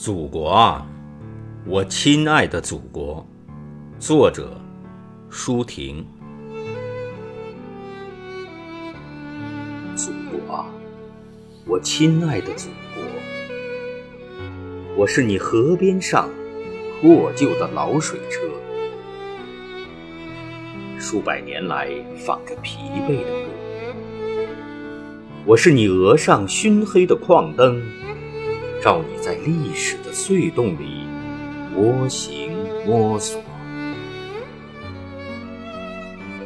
祖国啊，我亲爱的祖国，作者舒婷。祖国啊，我亲爱的祖国，我是你河边上破旧的老水车，数百年来放着疲惫的歌。我是你额上熏黑的矿灯。照你在历史的隧洞里蜗行摸索，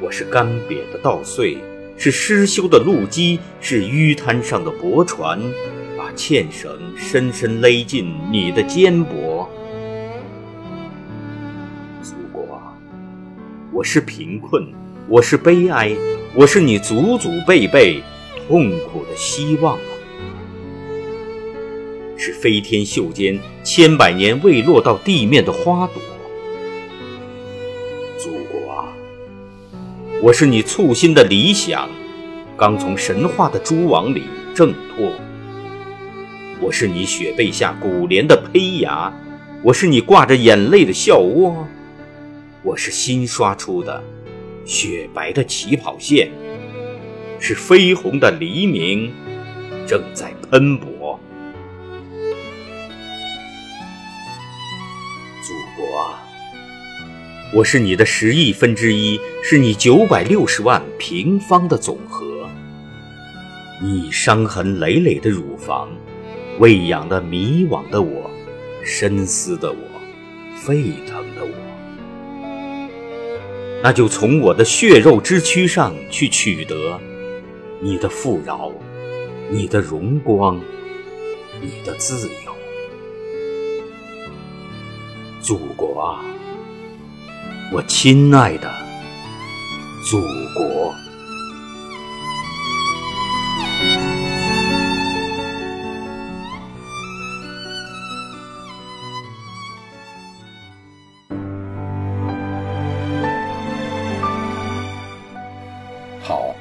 我是干瘪的稻穗，是失修的路基，是淤滩上的驳船，把纤绳深深勒进你的肩膊。祖国，我是贫困，我是悲哀，我是你祖祖辈辈痛苦的希望。是飞天袖间千百年未落到地面的花朵，祖国啊，我是你簇新的理想，刚从神话的蛛网里挣脱。我是你雪被下古莲的胚芽，我是你挂着眼泪的笑窝，我是新刷出的雪白的起跑线，是绯红的黎明正在喷薄。我是你的十亿分之一，是你九百六十万平方的总和。你伤痕累累的乳房，喂养了迷惘的我，深思的我，沸腾的我。那就从我的血肉之躯上去取得你的富饶，你的荣光，你的自由。祖国啊，我亲爱的祖国！好，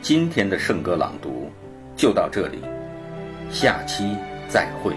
今天的圣歌朗读就到这里，下期再会。